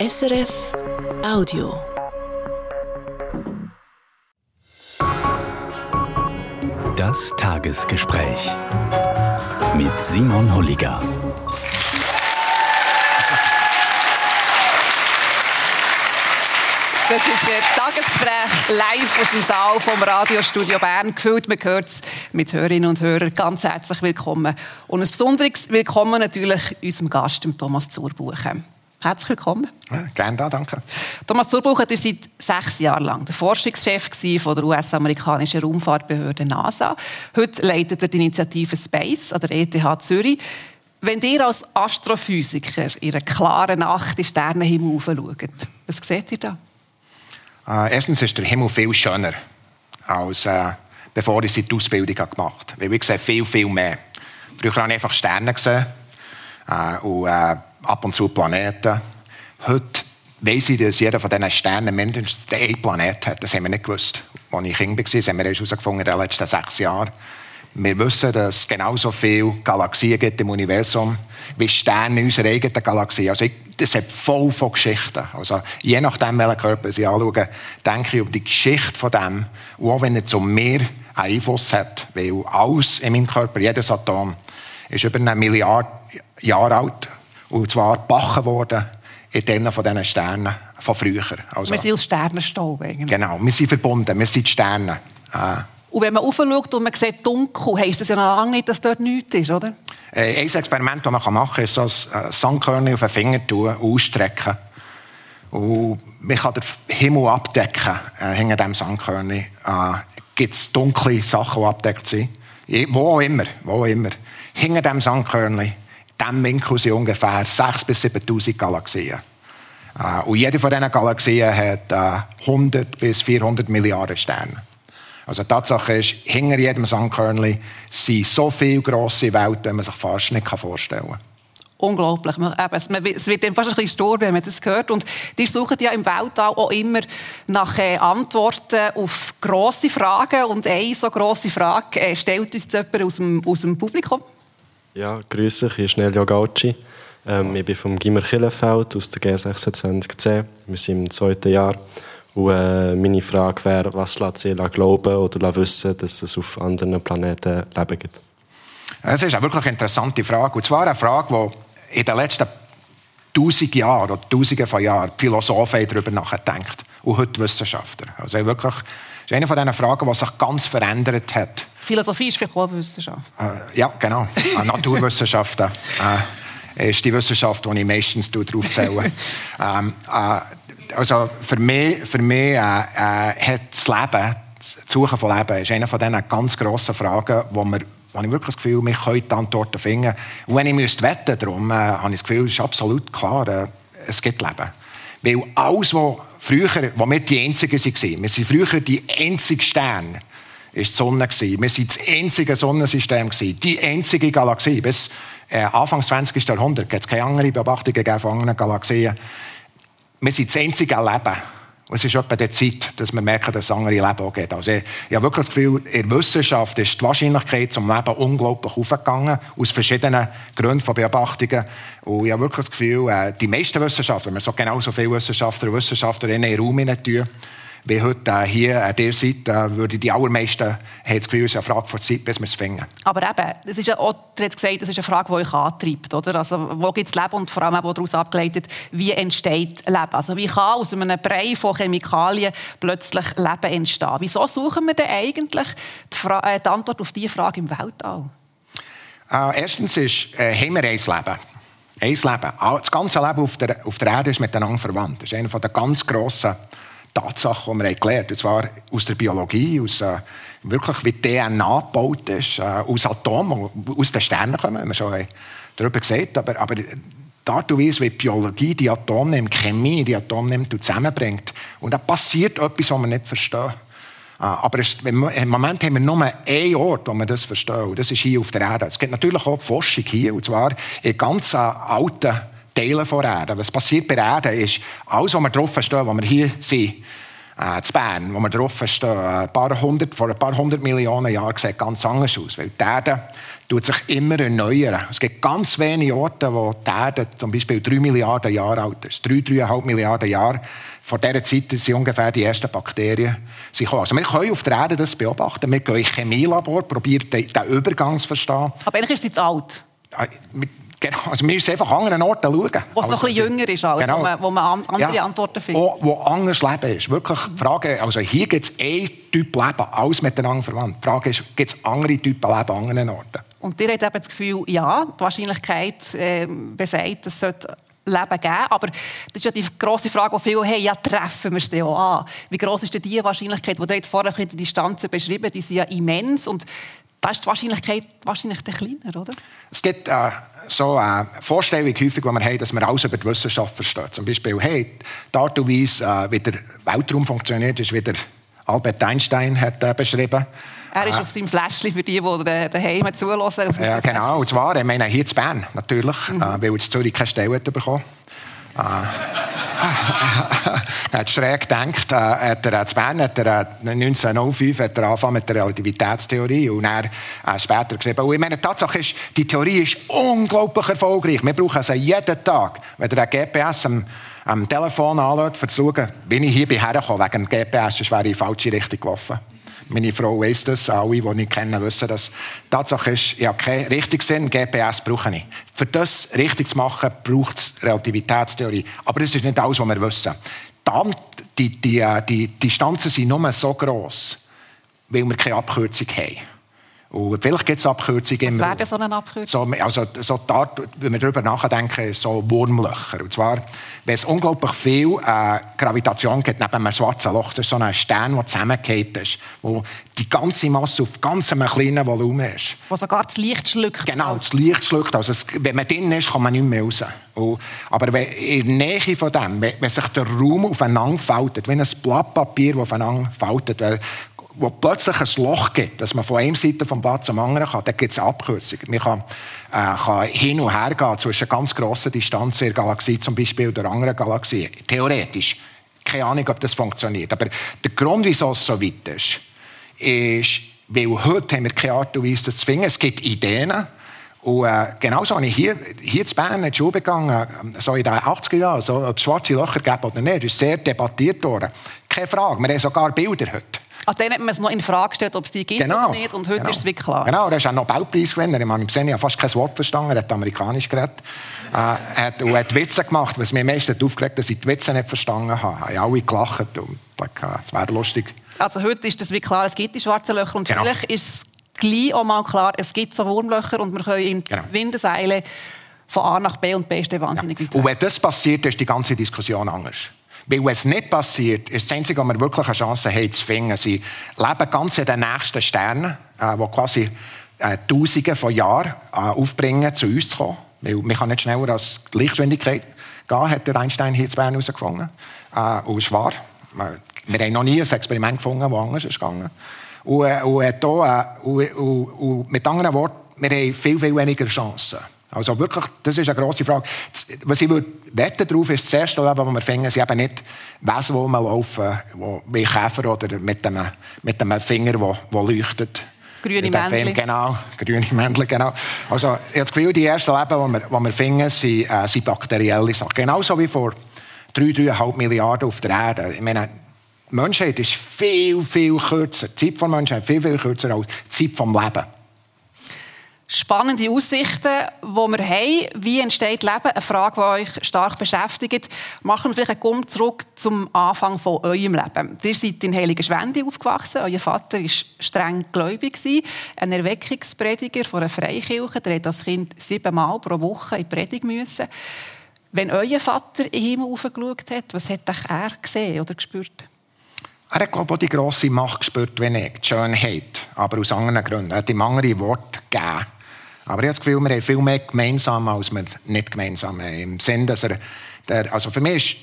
SRF Audio. Das Tagesgespräch mit Simon Holliger. Das ist jetzt Tagesgespräch live aus dem Saal vom Radiostudio Bern. Gefüllt, man hört es mit Hörerinnen und Hörern. Ganz herzlich willkommen. Und ein besonderes Willkommen natürlich unserem Gast, dem Thomas Zurbuchen. Herzlich willkommen. Ja, gerne da, danke. Thomas Zurbuchen ist seit sechs Jahren lang der Forschungschef von der US-amerikanischen Raumfahrtbehörde NASA. Heute leitet er die Initiative Space an der ETH Zürich. Wenn ihr als Astrophysiker in einer klaren Nacht in den Sternenhimmel schaut, was seht ihr da? Äh, erstens ist der Himmel viel schöner, als äh, bevor ich die Ausbildung gemacht habe. Weil ich sehe viel, viel mehr. Früher habe ich einfach Sterne gesehen äh, und äh, ab und zu Planeten. Heute weiss ich, dass jeder von diesen Sternen mindestens einen Planet hat. Das haben wir nicht gewusst. Als ich Kind war, das haben wir erst herausgefunden in den letzten sechs Jahren. Wir wissen, dass es genauso viele Galaxien gibt im Universum wie Sterne in unserer eigenen Galaxie. Also ich, das hat voll von Geschichten. Also je nachdem, welchen Körper Sie anschauen, denke ich um die Geschichte von dem, auch wenn er zu mir einen Einfluss hat, weil alles in meinem Körper, jedes Atom, ist über eine Milliarde Jahre alt und zwar gebacken worden in denen von diesen Sternen von früher. Also, wir sind aus Sternenstaub eigentlich. Genau, wir sind verbunden, wir sind Sterne. Äh, und wenn man aufschaut und man sieht dunkel, heisst das ja noch lange nicht, dass dort nichts ist, oder? Äh, ein Experiment, das man machen kann, ist so ein äh, Sandkörnchen auf den Finger tun, ausstrecken. Und man kann den Himmel abdecken äh, hinter diesem Sandkörnchen. Äh, Gibt es dunkle Sachen, die abdeckt sind? Wo immer, wo immer. Hinter diesem Sandkörnchen, diesem Winkel sind ungefähr 6.000 bis 7.000 Galaxien. Äh, und jede von diesen Galaxien hat äh, 100 bis 400 Milliarden Sterne. Also die Tatsache ist, hinter jedem Sandkörnchen sind so viele grosse Welten, die man sich fast nicht vorstellen kann. Unglaublich. Es wird fast ein bisschen stur, wenn man das hört. Und die suchen ja im Weltall auch immer nach äh, Antworten auf grosse Fragen. Und eine so grosse Frage äh, stellt uns jemand aus dem, aus dem Publikum. Ja, grüße, ich bin Nelja Gauci. Ähm, ich bin vom Gimmer Killenfeld aus der G26C. Wir sind im zweiten Jahr. Und äh, meine Frage wäre, was lässt sie glauben oder wissen, dass es auf anderen Planeten Leben gibt? Das ist eine wirklich interessante Frage. Und zwar eine Frage, die in den letzten tausend Jahren oder tausenden von Jahren Philosophen darüber nachdenken. Und heute Wissenschaftler. Also wirklich, das ist eine von diesen Fragen, die sich ganz verändert hat. Philosophie ist vielleicht auch Wissenschaft. Äh, ja, genau. Naturwissenschaften. äh, ist die Wissenschaft, die ich meistens darauf zähle. ähm, äh, also für mich, für mich äh, äh, hat das Leben, das Suchen von Leben, ist eine von diesen ganz grossen Fragen, wo wir wo ich wirklich das Gefühl, wir können die Antworten finden. Und wenn ich müsste wetten, darum, äh, habe ich das Gefühl, es ist absolut klar, äh, es gibt Leben. Weil alles, was früher, wo wir die Einzigen waren, wir sind früher die einzige Sterne, ist die Sonne. Wir sind das einzige Sonnensystem die einzige Galaxie. Bis äh, Anfang 20. Jahrhundert gibt es keine andere Beobachtungen von anderen Galaxien wir sind das einzige Leben. Und es ist etwa die Zeit, dass wir merken, dass es andere Leben auch geht. Also ich, ich habe wirklich das Gefühl, in der Wissenschaft ist die Wahrscheinlichkeit zum Leben unglaublich aufgegangen, aus verschiedenen Gründen von Beobachtungen. Und ich habe wirklich das Gefühl, äh, die meisten Wissenschaftler, wenn wir so genauso viele Wissenschaftler und Wissenschaftlerinnen in den Raum hinein wie heute hier an dieser Seite, würde die allermeisten haben das Gefühl, es ist eine Frage von Zeit, bis wir es finden. Aber eben, das ist ja auch, du hast gesagt, das ist eine Frage, die euch antreibt. Oder? Also, wo gibt es Leben und vor allem auch daraus abgeleitet, wie entsteht Leben? Also, wie kann aus einem Brei von Chemikalien plötzlich Leben entstehen? Wieso suchen wir denn eigentlich die, äh, die Antwort auf diese Frage im Weltall? Äh, erstens ist, äh, haben wir ein Leben. Ein Leben. Das ganze Leben auf der, auf der Erde ist miteinander verwandt. Das ist einer der ganz grossen Tatsache, die wir gelernt haben. Und zwar aus der Biologie, aus äh, wirklich wie DNA gebaut ist, äh, aus Atomen, aus den Sternen kommen, wir schon darüber gesagt aber, aber die wie die Biologie die Atome nimmt, Chemie die Atome nimmt und zusammenbringt. Und da passiert etwas, was wir nicht verstehen. Äh, aber es, im Moment haben wir nur einen Ort, wo wir das verstehen. Und das ist hier auf der Erde. Es gibt natürlich auch Forschung hier, und zwar in ganz alten Teilen von Erde. Was passiert bei Erde ist, alles, was wir drauf verstehen, wo wir hier sind, äh, zu Bern, wo wir drauf stehen, ein paar hundert, vor ein paar hundert Millionen Jahren sieht ganz anders aus. Weil die Erde tut sich immer erneuern. Es gibt ganz wenige Orte, wo die Erde zum Beispiel drei Milliarden Jahre alt ist. Drei, dreieinhalb Milliarden Jahre. Vor dieser Zeit sind ungefähr die ersten Bakterien gekommen. Also wir können auf der Erde das beobachten. Wir gehen in Chemielabor, probieren den Übergang zu verstehen. Aber eigentlich ist es jetzt alt. Genau, also wir müssen einfach an anderen Orten schauen. Wo es noch ein bisschen jünger ist, genau. wo, man, wo man andere ja, Antworten findet. Wo, wo anders Leben ist. Wirklich, die Frage, also hier gibt es ein Typ Leben, alles miteinander verwandt. Die Frage ist, gibt es andere Typen Leben an anderen Orten? Und ihr habt eben das Gefühl, ja, die Wahrscheinlichkeit äh, besagt, es sollte Leben geben. Aber das ist ja die grosse Frage, die viele haben, ja, treffen wir es denn auch an? Wie groß ist denn die Wahrscheinlichkeit, die ihr vorher die Distanzen beschrieben die sind ja immens. Und da ist die Wahrscheinlichkeit wahrscheinlich kleiner, oder? Es gibt äh, so eine Vorstellung häufig, die wir haben, dass wir alles über die Wissenschaft verstehen. Zum Beispiel, hey, die Art und Weise, äh, wie der Weltraum funktioniert, ist wie der Albert Einstein hat äh, beschrieben. Er ist äh, auf seinem Fläschchen für die, die daheim zulassen. Ja, genau. Und zwar, ich meine, hier in Bern natürlich, mhm. äh, weil jetzt Zürich keine Stelle hat bekommen. Er hat schräg gedacht, äh, hat er Bern hat er, 1905 hat er angefangen mit der Relativitätstheorie und er äh, später gesagt, und ich meine, die Tatsache ist, die Theorie ist unglaublich erfolgreich. Wir brauchen sie jeden Tag. Wenn der GPS am, Telefon anlässt, um zu schauen, bin ich hier wegen dem GPS, wäre ich in die falsche Richtung gelaufen. Meine Frau weiss das, alle, die ich kenne, wissen das. Tatsache ist, ich habe keinen richtigen Sinn, GPS brauche ich. Für das richtig zu machen, braucht es Relativitätstheorie. Aber das ist nicht alles, was wir wissen. Dann, die, die, äh, die, die Distanzen sind nur so gross, weil wir keine Abkürzung haben. Und vielleicht gibt es Abkürzungen. Was wäre denn so eine Abkürzung? So, also, so die Art, wenn wir darüber nachdenken, so Wurmlöcher. Und zwar, wenn es unglaublich viel äh, Gravitation gibt neben einem schwarzen Loch, das ist so ein Stern, der zusammengekehrt ist, wo die ganze Masse auf ganz einem kleinen Volumen ist. Wo sogar das Licht schluckt. Genau, das Licht schluckt. Also es, wenn man drin ist, kann man nicht mehr raus. Und, aber wenn, in der Nähe von dem, wenn, wenn sich der Raum aufeinander faltet, wie ein Blatt Papier, das aufeinander faltet, weil wo plötzlich ein Loch gibt, dass man von einer Seite vom Platz zum anderen kann, dann gibt es Abkürzungen. Man kann, äh, kann hin und her gehen zwischen ganz grossen Distanzen in der Galaxie zum Beispiel oder anderen Galaxien. Theoretisch. Keine Ahnung, ob das funktioniert. Aber der Grund, wieso es so weit ist, ist, weil heute haben wir keine Art und Weise, das zu finden. Es gibt Ideen. Und äh, genauso habe ich hier, hier in Bern in die Schule begangen, so in den 80er Jahren, so, ob es schwarze Löcher gibt oder nicht. Ist sehr debattiert worden. Keine Frage. Wir haben sogar Bilder heute. Also dann hat man es noch in Frage gestellt, ob es die gibt genau. oder nicht. Und heute genau. ist es wirklich klar. Genau, er ist auch Nobelpreisgewinner. Ich habe im fast kein Wort verstanden. Er hat amerikanisch geredet. Äh, er hat, und hat Witze gemacht. Was mir am meisten aufgeregt dass ich die Witze nicht verstanden habe. Haben alle gelacht. Und das wäre lustig. Also heute ist es wie klar, es gibt die schwarzen Löcher. Und genau. vielleicht ist es gleich auch mal klar, es gibt so Wurmlöcher und wir können in genau. Windeseile von A nach B und B ist wahnsinnig ja. Und wenn das passiert, ist die ganze Diskussion anders. Weil es nicht passiert, ist das Einzige, was wir wirklich eine Chance haben, zu finden. Sie leben ganz in den nächsten Sternen, äh, die quasi äh, Tausende von Jahren äh, aufbringen, zu uns zu kommen. Weil man kann nicht schneller als die Lichtgeschwindigkeit gehen, hat der Einstein hier zu Bern herausgefunden. Äh, und es war. Wir haben noch nie ein Experiment gefunden, das anders ist gegangen. Und, äh, äh, äh, und, und, und mit anderen Worten, wir haben viel, viel weniger Chancen. Also wirklich, das ist eine grosse Frage. Was ich würde wetten darauf ist, das erste Leben, das wir finden, sind eben nicht Wesen, die laufen, wie Käfer oder mit einem, mit einem Finger, der, der leuchtet. Grüne Männchen. Genau, grüne Männchen, genau. Also ich habe das Gefühl, die ersten Leben, die wir, die wir finden, sind, äh, sind bakterielle Sachen. Genauso wie vor 3,5 Milliarden auf der Erde. Ich meine, die Menschheit ist viel, viel kürzer. Die Zeit der Menschheit ist viel, viel kürzer als die Zeit des Lebens spannende Aussichten, die wir haben. Wie entsteht Leben? Eine Frage, die euch stark beschäftigt. Machen wir vielleicht einen Gumm zurück zum Anfang von eurem Leben. Ihr seid in Heiligenschwendi aufgewachsen. Euer Vater war streng gläubig, ein Erweckungsprediger von einer Freikirche. Der hat als Kind siebenmal pro Woche in die Predigt müssen. Wenn euer Vater in den Himmel aufgeschaut hat, was hat er gesehen oder gespürt? Er hat, glaube ich, die grosse Macht gespürt, wenn ich die Schönheit, aber aus anderen Gründen. Er hat ihm andere Worte gegeben. Aber ich habe das Gefühl, wir haben viel mehr gemeinsam, als wir nicht gemeinsam haben. Im Sinn, dass er, der, also für mich ist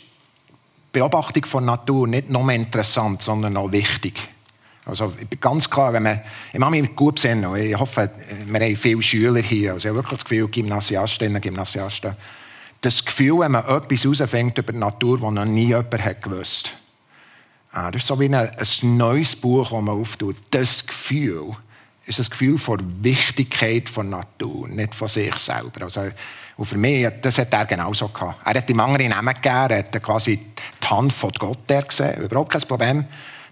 die Beobachtung von Natur nicht nur interessant, sondern auch wichtig. Also ich bin ganz klar, wenn man, ich mache mich gut besinnen, ich hoffe, wir haben viele Schüler hier, also ich habe wirklich das Gefühl, Gymnasiastinnen, Gymnasiasten, das Gefühl, wenn man etwas herausfängt über die Natur, das noch nie jemand hat gewusst, äh, das ist so wie ein, ein neues Buch, das man auftut. Das Gefühl ist das Gefühl von Wichtigkeit von Natur, nicht von sich selber. Also, und für mich, das hat er genauso gehabt. Er hat ihm andere Namen gegeben, er hat quasi die Hand von Gott gesehen, überhaupt kein Problem,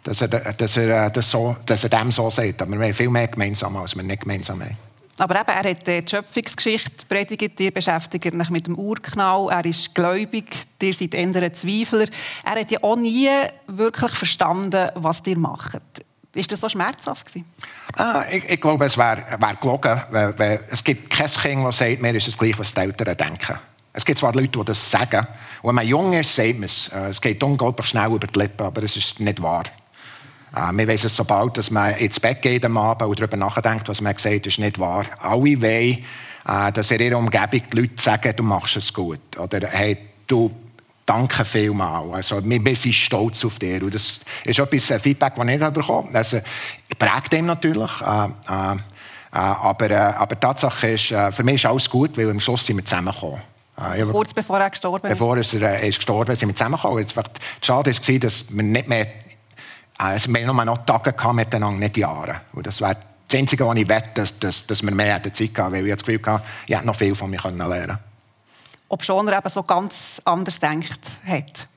dass er, dass er, das so, dass er dem so sagt. Aber wir haben viel mehr gemeinsam, als wir nicht gemeinsam haben. Aber eben, er hat die Schöpfungsgeschichte predigt, ihr beschäftigt euch mit dem Urknall, er ist gläubig, ihr seid eher Zweifler. Er hat ja auch nie wirklich verstanden, was ihr macht. Ist das so schmerzhaft? Ah, ich, ich, glaube, es wäre wär gelogen. Weil, es gibt kein Kind, das sagt, mir ist es gleich, was die Eltern denken. Es gibt zwar Leute, die das sagen. Wenn man jung ist, sagt man es. Äh, es geht unglaublich schnell über die Lippen, aber es ist nicht wahr. Äh, wir wissen es sobald, dass man ins Bett geht am Abend und darüber nachdenkt, was man gesagt ist nicht wahr. Alle wollen, äh, dass in ihrer Umgebung die Leute sagen, du machst es gut. Oder du Danke vielmals. Also, wir sind stolz auf dich. Und das ist etwas, ein Feedback, das ich bekommen habe. Also, prägt ihm natürlich. Äh, äh, äh, aber, äh, aber die Tatsache ist, äh, für mich ist alles gut, weil am Schluss sind wir zusammengekommen. Äh, Kurz bevor er gestorben ist? Bevor er ist gestorben sind wir zusammengekommen. Schade war, dass wir nicht mehr, also wir nur noch Tage hatten miteinander, nicht Jahre. Und das wäre das Einzige, was ich wette, dass, dass, dass wir mehr Zeit hatten, weil ich das Gefühl hatte, ich hätte noch viel von mir lernen können ob schon er eben so ganz anders denkt hat.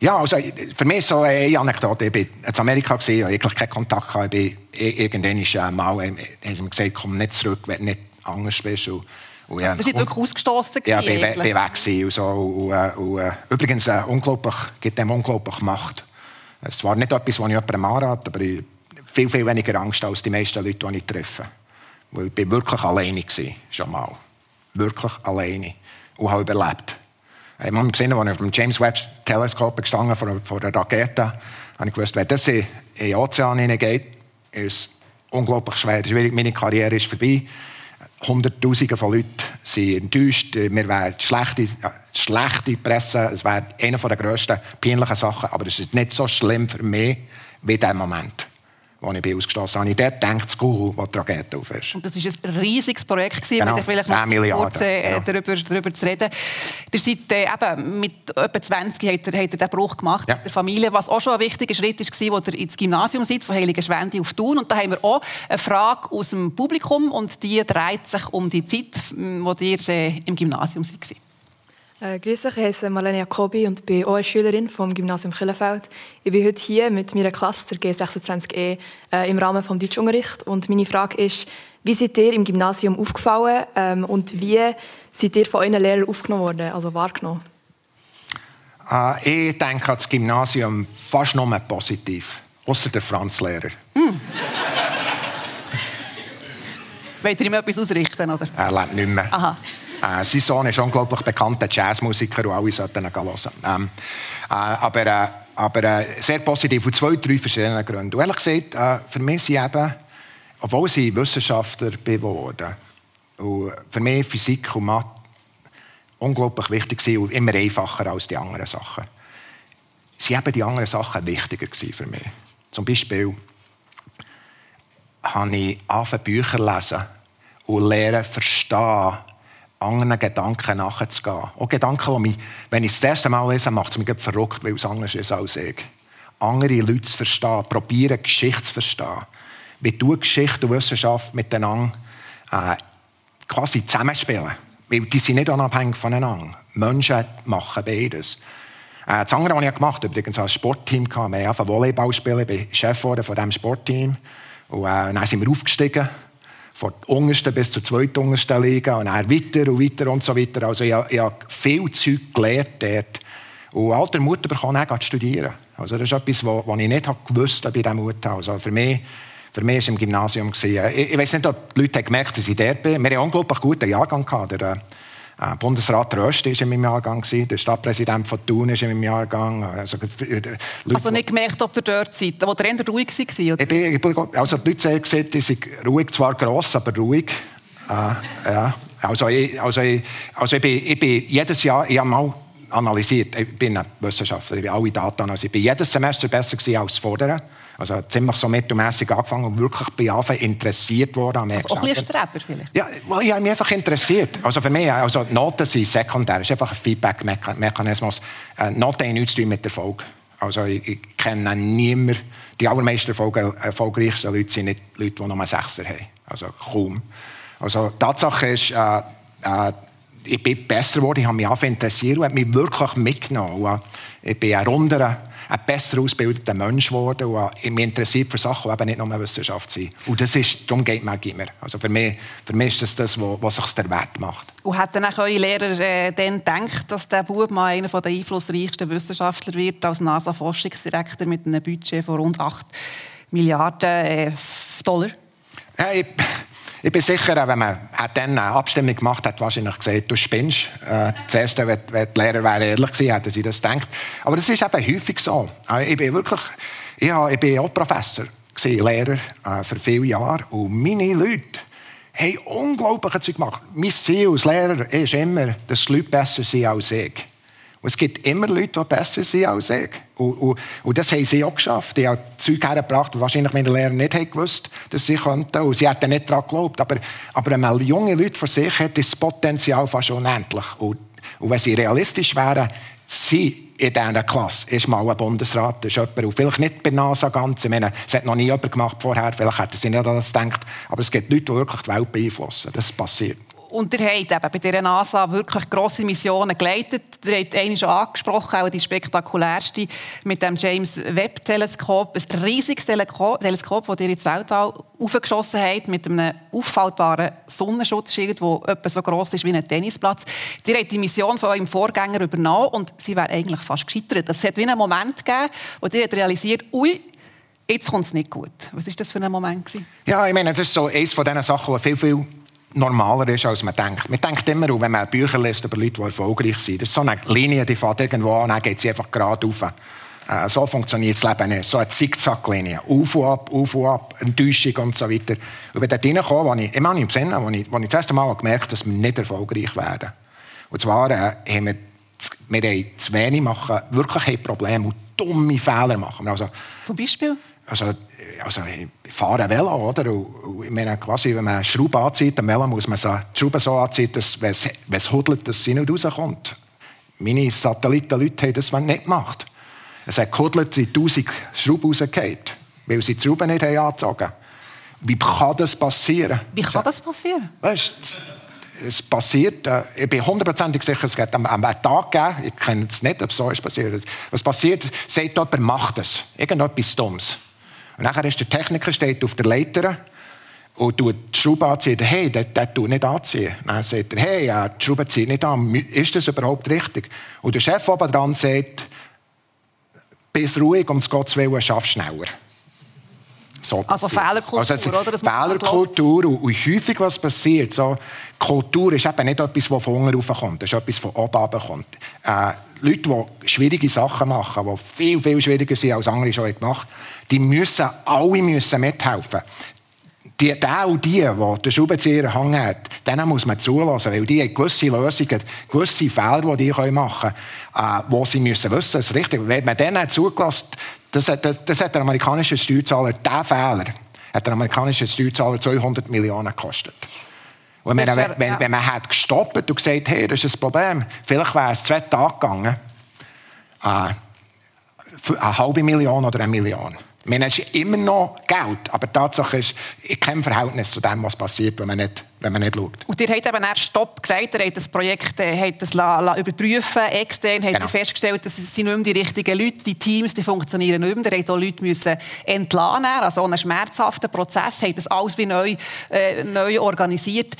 Ja, also für mich so eine Anekdote. Ich war in Amerika, ich hatte eigentlich keinen Kontakt. Gehabt. Ich bin, irgendwann äh, mal, haben sie mir gesagt, komm nicht zurück, wenn du nicht anders bist. Und, und ja, Sie sind wirklich ausgestoßen? Ja, ich bin, bin weg. Und so. und, äh, und, äh, übrigens, äh, unglaublich, gibt dem unglaublich Macht. Es war nicht etwas, was ich jemandem anrate, aber ich viel, viel weniger Angst als die meisten Leute, die ich treffe. Weil ich war wirklich alleine, schon mal. Wirklich alleine und habe überlebt. Ich habe gesehen, als ich auf dem James Webb Teleskop gestanden vor, vor der Rakete, habe ich gewusst, wenn das in den Ozean hineingeht, ist es unglaublich schwer. Meine Karriere ist vorbei. Hunderttausende von Leuten sind enttäuscht. Wir wären schlechte, schlechte Presse. Es wäre eine der grössten peinlichen Sachen. Aber es ist nicht so schlimm für mich wie in diesem Moment als ich bin ausgestoßen habe. Ich dort gedacht, das Google, wo die Rakete auf ist. Und das war ein riesiges Projekt, genau. mit vielleicht noch kurz äh, ja. darüber, darüber zu reden. Ihr seid äh, eben mit etwa 20 habt ihr, habt ihr den Bruch gemacht ja. mit der Familie, was auch schon ein wichtiger Schritt war, als ihr ins Gymnasium seid, von Heilige Schwende auf Thun. Und da haben wir auch eine Frage aus dem Publikum und die dreht sich um die Zeit, wo ihr äh, im Gymnasium seid. Äh, grüß euch, ich heiße Marlene Jacobi und bin auch eine Schülerin vom Gymnasium Killefeld. Ich bin heute hier mit meiner Klasse, der G26E, äh, im Rahmen des Deutschunterrichts. Und meine Frage ist, wie seid ihr im Gymnasium aufgefallen ähm, und wie seid ihr von euren Lehrern aufgenommen worden, also wahrgenommen? Äh, ich denke an das Gymnasium fast nur positiv, außer der Franzlehrer. Hm. Wollt ihr ihm etwas ausrichten? Oder? Er lebt nicht mehr. Aha. Äh, sein Sohn ist unglaublich bekannter Jazzmusiker und alle sollten ihn hören. Ähm, äh, aber äh, aber äh, sehr positiv, aus zwei, drei verschiedenen Gründen. Und ehrlich gesagt, äh, für mich sind eben, obwohl sie Wissenschaftler geworden und für mich Physik und Mathe unglaublich wichtig sind und immer einfacher als die anderen Sachen, sind eben die anderen Sachen wichtiger für mich. Zum Beispiel habe ich angefangen, Bücher lesen und lernen, verstehen, anderen Gedanken nachzugehen. Auch Gedanken, die mich, wenn ich das erste Mal lese, macht es mich verrückt, weil es anders ist als ich. Andere Leute zu verstehen, probieren, Geschichte zu verstehen. Wie du Geschichte und Wissenschaft miteinander äh, quasi zusammenspielen. Weil die sind nicht unabhängig voneinander. Menschen machen beides. Äh, das andere, was ich gemacht habe, übrigens als Sportteam, wir haben Volleyball spielen, ich bin Chef von diesem Sportteam. Und äh, dann sind wir aufgestiegen von der untersten bis zur zweituntersten Liga und dann weiter und weiter und so weiter. Also ich, ich habe viel Zeug gelernt dort. Und alter Mutter bekommen auch studieren. Also das ist etwas, was ich nicht gewusst habe bei diesem Mut. Also für mich, für mich war es im Gymnasium. Ich, ich weiß nicht, ob die Leute gemerkt haben, dass ich dort bin. Wir hatten einen unglaublich guten Jahrgang. Gehabt. Der, äh, Bundesrat Röst war in meinem Jahrgang, der Stadtpräsident von Thun war in meinem Jahrgang. Also, Leute, also nicht gemerkt, ob ihr dort seid, wo ihr eher ruhig war? Ich bin, ich bin, also die Leute haben gesagt, ich sei ruhig, zwar gross, aber ruhig. Äh, ja. Also, ich, also, ich, also ich, bin, ich bin jedes Jahr, ich habe mal analysiert, ich bin ein Wissenschaftler, ich bin alle Daten analysiert. Ich bin jedes Semester besser als das Vordere. Also ziemlich so mittelmässig angefangen und wirklich bei Anfang interessiert worden. An also auch ein bisschen Streber vielleicht? Ja, well, ich habe mich einfach interessiert. Also für mich, also Noten sind sekundär, es ist einfach ein Feedback-Mechanismus. Äh, Noten haben nichts zu tun mit Erfolg. Also ich, ich kenne niemanden, die allermeisten Erfolg, erfolgreichsten Leute sind nicht Leute, die nur einen Sechser haben. Also kaum. Also Tatsache ist, äh, äh, ich bin besser geworden, ich habe mich angefangen interessiert und habe mich wirklich mitgenommen. Ich bin ein runderer, ein besser ausgebildeter Mensch geworden und mich interessiert für Sachen, die eben nicht nur Wissenschaft sind. Und das ist, darum geht man immer. Also für mich, für mich ist das das, was sich der Wert macht. Und hat dann auch eure Lehrer äh, dann gedacht, dass der Bub mal einer der einflussreichsten Wissenschaftler wird als NASA-Forschungsdirektor mit einem Budget von rund 8 Milliarden äh, Dollar? Ja, ich, ich bin sicher, wenn man dann eine Abstimmung gemacht hat, wahrscheinlich gesagt, du spinnst. Äh, zuerst, wenn, wenn die Lehrer wären ehrlich gewesen, hätten sie das gedacht. Aber das ist eben häufig so. Äh, ich bin wirklich, ja, ich bin auch Professor, gewesen, Lehrer äh, für viele Jahre. Und meine Leute haben unglaubliche Zeug gemacht. Mein Ziel als Lehrer ist immer, dass die Leute besser sind als ich. Und es gibt immer Leute, die besser sind als ich. Und, und, und das haben sie auch geschafft. Die haben Zeug hergebracht, wahrscheinlich meine Lehrer nicht haben gewusst dass sie könnten. Und sie hätten nicht daran geglaubt. Aber, aber wenn man junge Leute vor sich hat, ist das Potenzial fast unendlich. Und, und wenn sie realistisch wären, sie in dieser Klasse ist mal ein Bundesrat, ist jemand, und vielleicht nicht bei NASA ganz, ich meine, es hat noch nie jemand gemacht vorher, vielleicht hätten sie nicht an das gedacht, aber es gibt Leute, die wirklich die Welt beeinflussen. Das passiert. Und ihr habt eben bei dieser NASA wirklich grosse Missionen geleitet. Ihr habt eine schon angesprochen, auch die spektakulärste mit dem James Webb Teleskop. Ein riesiges Teleskop, das ihr ins Weltall aufgeschossen habt, mit einem auffaltbaren Sonnenschutzschild, der etwa so gross ist wie ein Tennisplatz. Ihr habt die Mission von eurem Vorgänger übernommen und sie wäre eigentlich fast gescheitert. Es hat wie einen Moment gegeben, wo ihr realisiert, ui, jetzt kommt es nicht gut. Was war das für ein Moment? Ja, ich meine, das ist so eines von diesen Sachen, die viel, viel normaler ist, als man denkt. Man denkt immer, wenn man Bücher liest über Leute, die erfolgreich sind, das ist so eine Linie, die fährt irgendwo an, dann geht sie einfach gerade auf. Äh, so funktioniert das Leben nicht. So eine Zickzacklinie. Auf und ab, auf und ab, Enttäuschung und so weiter. Und wenn dort reinkomme, wo ich, immer im Sinne, wo ich, wo ich das erste Mal gemerkt habe, dass wir nicht erfolgreich werden. Und zwar äh, haben wir, wir haben zu wenig machen, wirklich Probleme und dumme Fehler machen. Also, Zum Beispiel? Also, also ich fahre Velo, oder? Und, ich meine, quasi, wenn man eine Schraube anzieht, am Velo muss man so, die Schraube so anziehen, dass, wenn es, wenn es hudelt, dass sie nicht rauskommt. Meine Satellitenleute haben das nicht gemacht. Es hat gehudelt, sind 1000 Schrauben rausgefallen, weil sie die Schrauben nicht haben angezogen haben. Wie kann das passieren? Wie kann das passieren? Weißt, es passiert, äh, ich bin hundertprozentig sicher, es gibt einen Tag gegeben, ich kenne es nicht, ob es so ist passiert. Was passiert, sagt jemand, macht es. Irgendetwas Dummes. Und nachher ist der Techniker steht auf der Leiter und tut die Schraube anziehen. Hey, der, der tut nicht anziehen. Dann sagt er, hey, ja, die Schraube zieht nicht an. Ist das überhaupt richtig? Und der Chef oben dran sagt, bist ruhig, um es Gottes Willen, schaff schneller. So also Fehlerkultur, also oder? Fehlerkultur und, und, häufig was passiert. So, Kultur ist eben nicht etwas, das von unten raufkommt, das ist etwas, das von oben runterkommt. Äh, Leute, die schwierige Sachen machen, die viel, viel schwieriger sind, als andere schon gemacht haben, die müssen, alle müssen mithelfen. Die, der und die, die den Schraubenzieher hängen hat, denen muss man zulassen, weil die haben gewisse Lösungen, gewisse Fehler, die die machen können, äh, wo sie müssen wissen, das ist richtig. Wenn man denen zugelassen, das hat, das, das hat der amerikanische Steuerzahler, diesen Fehler, hat der amerikanische Steuerzahler 200 Millionen gekostet. Und wenn, wenn, wenn, wenn man hat gestoppt und gesagt, hey, das ist ein Problem, vielleicht wäre es zwei Tage gegangen, äh, eine halbe Million oder eine Million. Ich meine, es ist immer noch Geld, aber die Tatsache ist, ich kein Verhältnis zu dem, was passiert, wenn man nicht, wenn man nicht schaut. Und ihr habt eben erst Stopp gesagt, ihr habt das Projekt äh, habt das la, la überprüfen extern, habt genau. festgestellt, dass es sind nicht mehr die richtigen Leute, die Teams, die funktionieren nicht mehr. Ihr habt auch Leute müssen entlassen, also einen schmerzhaften Prozess, habt das alles wie neu, äh, neu organisiert.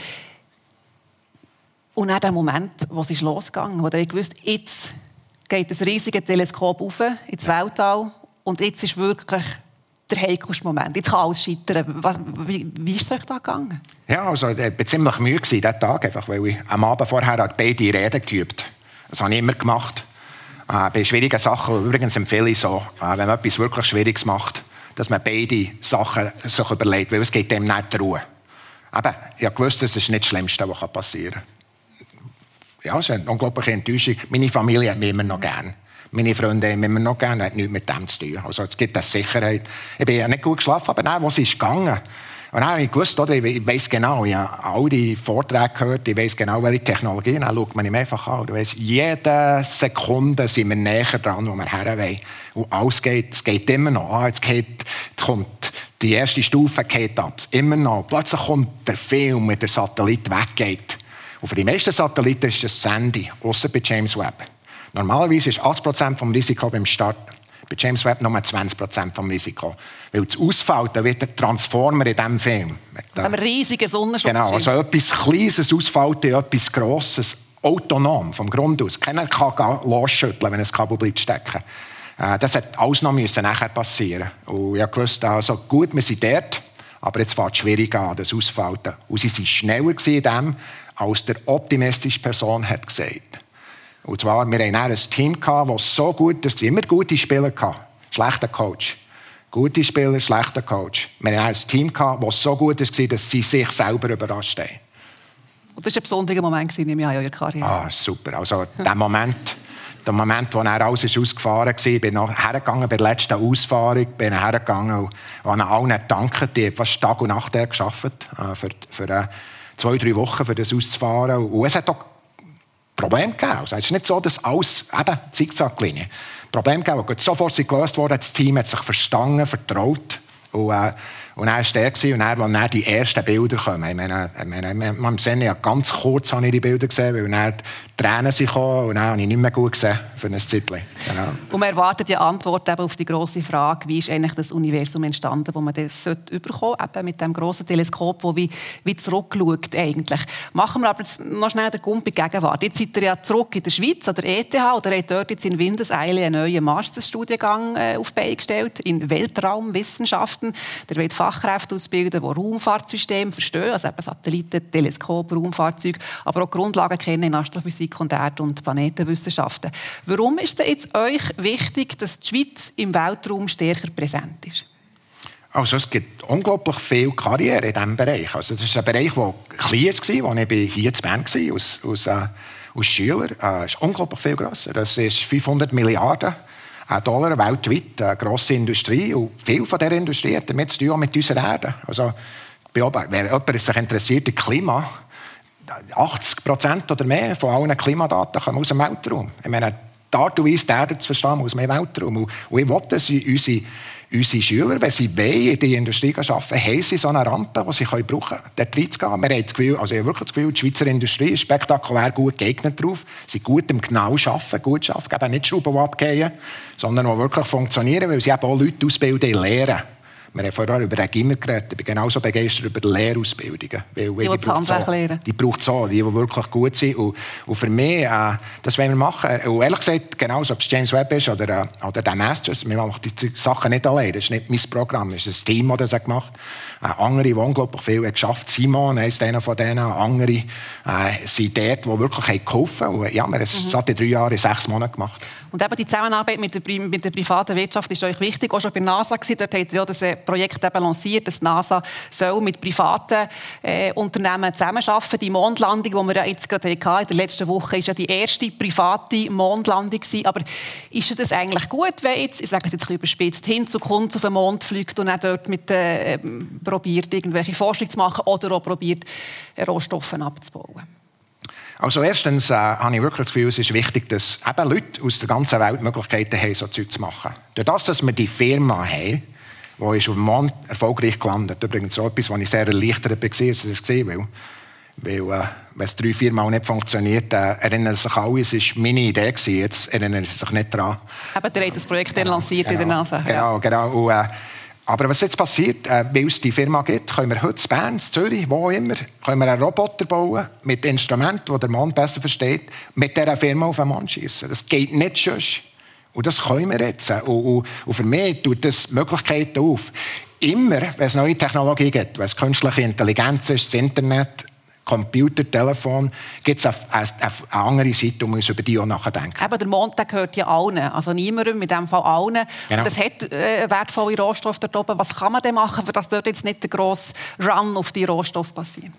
Und dann der Moment, wo es ist losgegangen, wo ihr gewusst, jetzt geht das riesige Teleskop auf ins Weltall und jetzt ist wirklich der heikelste Moment. Jetzt kann alles scheitern. Was, wie, wie ist es euch da gegangen? Ja, also ich war ziemlich müde diesen Tag, einfach, weil ich am Abend vorher beide Reden geübt Das habe ich immer gemacht. Äh, bei schwierigen Sachen, übrigens empfehle ich so, äh, wenn man etwas wirklich Schwieriges macht, dass man beide Sachen sich überlegt, weil es geht dem nicht Ruhe. Aber ich wusste, das ist nicht das Schlimmste, was passieren kann. Ja, es ist eine unglaubliche Enttäuschung. Meine Familie hat mich immer noch gern. Meine Freunde haben immer noch gerne, hat nichts mit dem zu tun. Also es gibt eine Sicherheit. Ich bin ja nicht gut geschlafen, aber nein, was ist gegangen? Und dann habe ich gewusst, oder, ich weiss genau, ich habe all die Vorträge gehört, ich weiss genau, welche Technologien, dann schaut man ihm einfach an. Du weißt, jede Sekunde sind wir näher dran, wo wir her wollen. Und alles geht, es geht immer noch. Ah, jetzt, geht, jetzt kommt die erste Stufe geht ab. Immer noch. Plötzlich kommt der Film mit der Satellit weggeht. Und für die meisten Satelliten ist das Sandy, außer bei James Webb. Normalerweise ist 80% vom Risiko beim Start. Bei James Webb nur 20% vom Risiko. Weil es ausfällt, dann wird der Transformer in diesem Film. Ein riesiger Sonnenschutz. Genau, also etwas Kleines ausfällt in etwas Grosses, autonom, vom Grund aus. Keiner kann losschütteln, wenn ein Kabel bleibt stecken. Äh, das hat alles noch müssen nachher passieren. Und ich wusste also, gut, wir sind dort, aber jetzt fängt es schwierig an, das Ausfalten. Und sie waren schneller in dem, als der optimistische Person hat gesagt. Und zwar, wir hatten ein Team, das so gut ist, immer gute Spieler hatten. Schlechter Coach. Gute Spieler, schlechter Coach. Wir hatten ein Team, das so gut war, dass sie sich selber überrascht haben. Und das war ein besonderer Moment in Ihrer Karriere. Ah, super. Also, der Moment, der Moment, wo er alles ist ausgefahren war, bin ich hergegangen bei der letzten Ausfahrung, bin hergegangen und habe allen gedankt, die fast Tag und Nacht gearbeitet, äh, für, für äh, zwei, drei Wochen, für das auszufahren. Und es hat auch Problem gegeben. Also es ist nicht so, dass alles eben Zickzacklinie. Problem gegeben, sofort sind gelöst worden, das Team hat sich verstanden, vertraut. Und, äh, und er war der und er, als dann die ersten Bilder kommen. Ich meine, ich meine, man sehen ja ganz kurz habe ich die Bilder gesehen, weil dann die Tränen sind gekommen und dann habe ich nicht mehr gut gesehen für ein Zeitchen. Genau. Und man erwartet ja Antwort eben auf die grosse Frage, wie ist eigentlich das Universum entstanden, wo man das überkommen eben mit dem grossen Teleskop, wo wie, wie zurückschaut eigentlich. Machen wir aber noch schnell den Gump in Gegenwart. Jetzt seid ihr ja zurück in der Schweiz, an der ETH, oder habt dort jetzt in Windeseile einen neuen Masterstudiengang äh, auf Bein gestellt, in Weltraumwissenschaften. Der wird Fachkräfte ausbilden, die Raumfahrtsysteme verstehen, also eben Satelliten, Teleskop, Raumfahrzeuge, aber auch Grundlagen kennen in Astrophysik und Erd- und Planetenwissenschaften. Warum ist es jetzt euch wichtig, dass die Schweiz im Weltraum stärker präsent ist? Also es gibt unglaublich viel Karriere in diesem Bereich. Also das ist ein Bereich, der klein war, als ich hier zu Bern war, als, als, äh, Schüler. Äh, ist unglaublich viel grösser. Das ist 500 Milliarden Dollar weltweit, eine grosse Industrie. Und viel von dieser Industrie hat damit zu tun mit unserer Erde. Also, wenn jemand sich interessiert im Klima, 80 Prozent oder mehr von allen Klimadaten kommen aus dem Weltraum. Ich meine, die Art und Weise, die Erde zu verstehen, aus dem Weltraum. Und ich will, dass unsere, unsere Schüler, wenn sie in die Industrie arbeiten, haben sie so eine Rampe, die sie brauchen können, dort reinzugehen. Wir haben das Gefühl, also ich habe wirklich das Gefühl, die Schweizer Industrie ist spektakulär gut geeignet darauf. Sie gut im genau arbeiten, gut arbeiten, eben nicht Schrauben, die abgehen, sondern die wirklich funktionieren, weil sie eben auch Leute ausbilden, lehren. Wir haben vorher über Gimmer geredet. Ich bin genauso begeistert über die Lehrausbildungen. Weil, die, die, die braucht so, lehren. Die braucht es auch, die, die wirklich gut sind. Und, und für mich, äh, das wollen wir machen. Und ehrlich gesagt, genauso, ob es James Webb ist oder, äh, oder der Masters, wir machen die Sachen nicht allein. Das ist nicht mein Programm, das ist ein Team, das das gemacht hat. Äh, andere, die unglaublich viel haben geschafft Simon ist einer von denen. Andere äh, sind dort, die wirklich geholfen haben. Und, ja, wir haben es mhm. in drei Jahren, in sechs Monaten gemacht. Und eben die Zusammenarbeit mit der, mit der privaten Wirtschaft ist euch wichtig. Auch schon bei NASA gewesen, dort habt ihr ja das äh, Projekt eben lanciert, dass NASA soll mit privaten äh, Unternehmen zusammenarbeiten. Die Mondlandung, die wir ja jetzt gerade hatten, in der letzten Woche, ist ja die erste private Mondlandung gewesen. Aber ist das eigentlich gut, wenn jetzt, ich sage es jetzt ein bisschen überspitzt, hin zu Kunden auf den Mond fliegt und er dort mit äh, probiert, irgendwelche Forschung zu machen oder auch probiert, Rohstoffe abzubauen? Also erstens äh, habe ich wirklich das Gefühl, es ist wichtig, dass eben Leute aus der ganzen Welt Möglichkeiten haben, so Zeug zu machen. Durch das, dass wir die Firma haben, die ist auf dem Mond erfolgreich gelandet. Übrigens so etwas, was ich sehr erleichtert war, als ich das gesehen weil, weil äh, wenn es drei, vier Mal nicht funktioniert, äh, erinnern sich alle, es war meine Idee, gewesen, jetzt erinnern sie sich nicht daran. Eben, der hat das Projekt genau, lanciert genau, in der NASA. Genau, genau. Und, äh, aber was jetzt passiert, äh, weil es die Firma gibt, können wir heute in Bern, in Zürich, wo immer, können wir einen Roboter bauen mit Instrumenten, die der Mann besser versteht, mit dieser Firma auf den Mann schießen. Das geht nicht schon. Und das können wir jetzt. Und, und, und für mich tut das Möglichkeiten auf. Immer, wenn es neue Technologie gibt, wenn es künstliche Intelligenz ist, das Internet, Computer, Telefon, gibt es eine, eine, andere Seite, um uns über die auch nachdenken. Eben, der Mond der gehört ja allen, also niemandem, in diesem Fall allen. Genau. Das hat äh, wertvolle Rohstoffe dort oben. Was kann man denn machen, dass dort jetzt nicht der grosse Run auf die Rohstoffe passiert?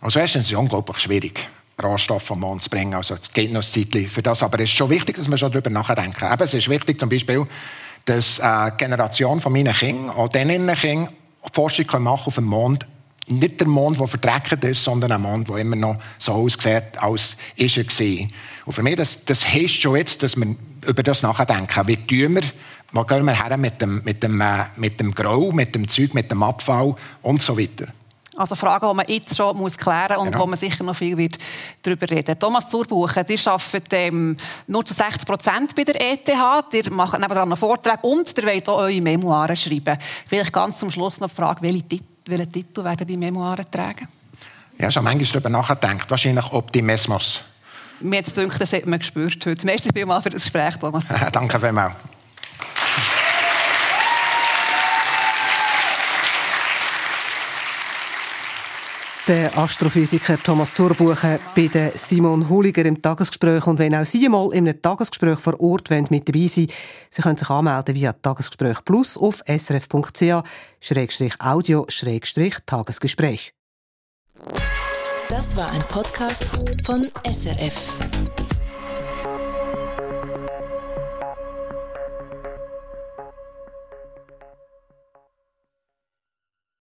Also erstens ist es unglaublich schwierig. Rohstoffe vom Mond zu bringen. Also es geht noch ein Zeitchen für das. Aber es ist schon wichtig, dass wir schon darüber nachdenken. Eben, es ist wichtig zum Beispiel, dass äh, die Generation von meinen Kindern, auch denen Kindern, Forschung machen auf dem Mond nicht der Mond, der verdreckt ist, sondern ein Mond, der immer noch so aussieht, als ist er war. Und für mich, das, das heisst schon jetzt, dass wir über das nachdenken. Wie tun wir, wo gehen wir her mit dem, mit dem, äh, mit dem Grau, mit dem Zeug, mit dem Abfall und so weiter. Also Fragen, die man jetzt schon muss klären muss und genau. wo man sicher noch viel wird darüber reden Thomas Zurbuchen, ihr arbeitet ähm, nur zu 60 Prozent bei der ETH, ihr macht nebenan einen Vortrag und ihr wollt auch eure Memoiren schreiben. Vielleicht ganz zum Schluss noch die Frage, welche Titel welchen Titel werden die Memoiren tragen? Ja, schon manchmal darüber nachgedacht. Wahrscheinlich Optimismus. Mir hat es das hat man gespürt heute. Merci vielmals für das Gespräch, Thomas. Danke vielmals. Der Astrophysiker Thomas Zurbuchen bei Simon Huliger im Tagesgespräch. Und wenn auch Sie mal in einem Tagesgespräch vor Ort mit dabei sein Sie können sich anmelden via Tagesgespräch Plus auf srf.ch-audio-tagesgespräch. Das war ein Podcast von SRF.